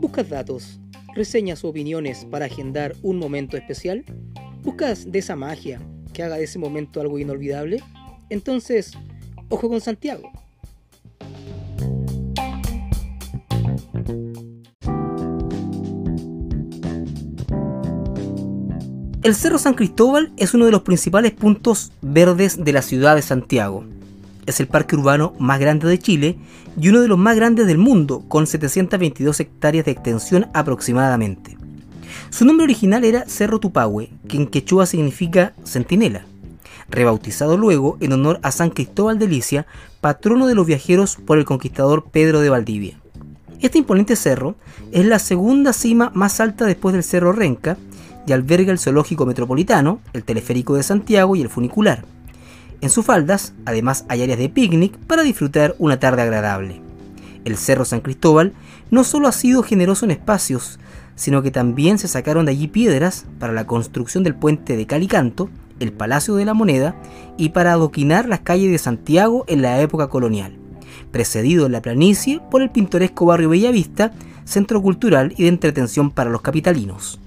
¿Buscas datos, reseñas o opiniones para agendar un momento especial? ¿Buscas de esa magia que haga de ese momento algo inolvidable? Entonces, ojo con Santiago. El Cerro San Cristóbal es uno de los principales puntos verdes de la ciudad de Santiago. Es el parque urbano más grande de Chile y uno de los más grandes del mundo, con 722 hectáreas de extensión aproximadamente. Su nombre original era Cerro Tupahue, que en quechua significa centinela, rebautizado luego en honor a San Cristóbal de Licia, patrono de los viajeros por el conquistador Pedro de Valdivia. Este imponente cerro es la segunda cima más alta después del Cerro Renca y alberga el Zoológico Metropolitano, el Teleférico de Santiago y el Funicular. En sus faldas, además, hay áreas de picnic para disfrutar una tarde agradable. El Cerro San Cristóbal no solo ha sido generoso en espacios, sino que también se sacaron de allí piedras para la construcción del puente de Calicanto, el Palacio de la Moneda y para adoquinar las calles de Santiago en la época colonial, precedido en la planicie por el pintoresco barrio Bellavista, centro cultural y de entretención para los capitalinos.